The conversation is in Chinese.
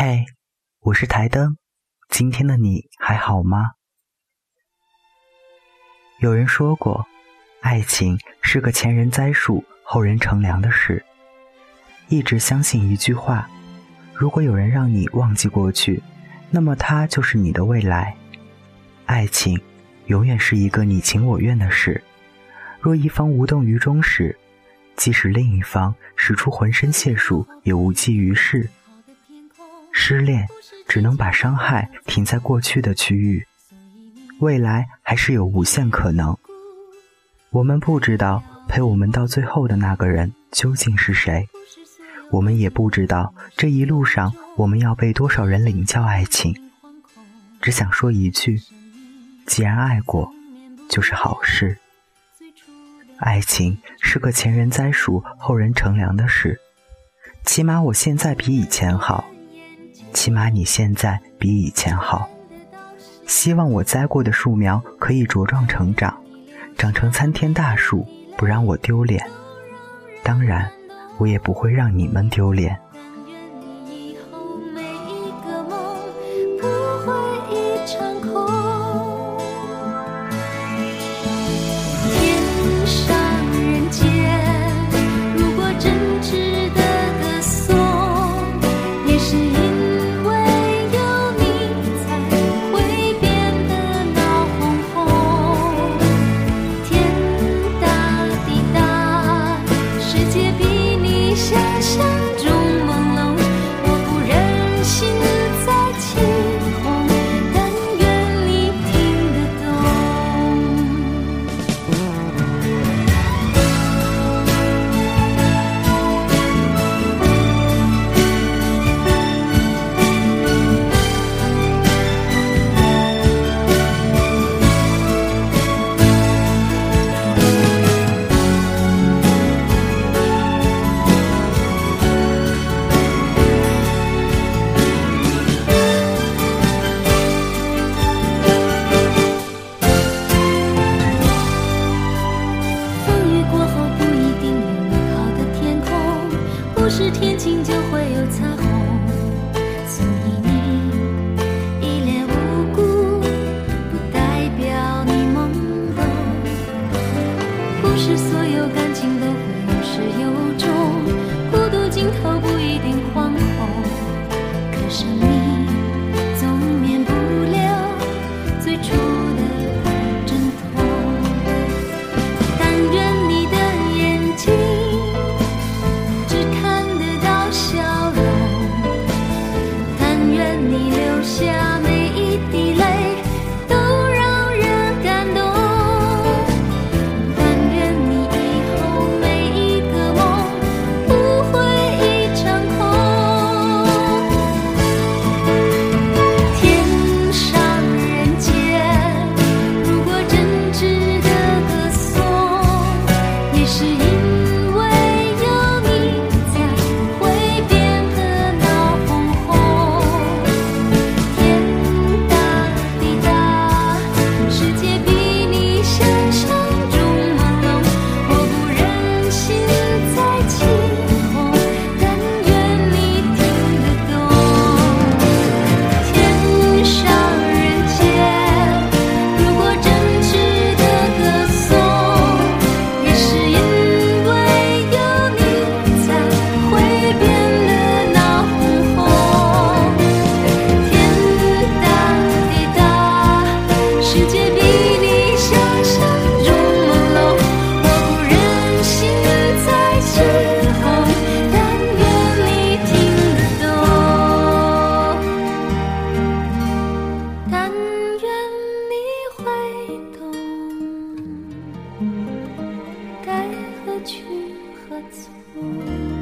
嘿，我是台灯，今天的你还好吗？有人说过，爱情是个前人栽树，后人乘凉的事。一直相信一句话：如果有人让你忘记过去，那么他就是你的未来。爱情永远是一个你情我愿的事。若一方无动于衷时，即使另一方使出浑身解数，也无济于事。失恋只能把伤害停在过去的区域，未来还是有无限可能。我们不知道陪我们到最后的那个人究竟是谁，我们也不知道这一路上我们要被多少人领教爱情。只想说一句：既然爱过，就是好事。爱情是个前人栽树，后人乘凉的事。起码我现在比以前好。起码你现在比以前好。希望我栽过的树苗可以茁壮成长，长成参天大树，不让我丢脸。当然，我也不会让你们丢脸。不会一场空是天去何从。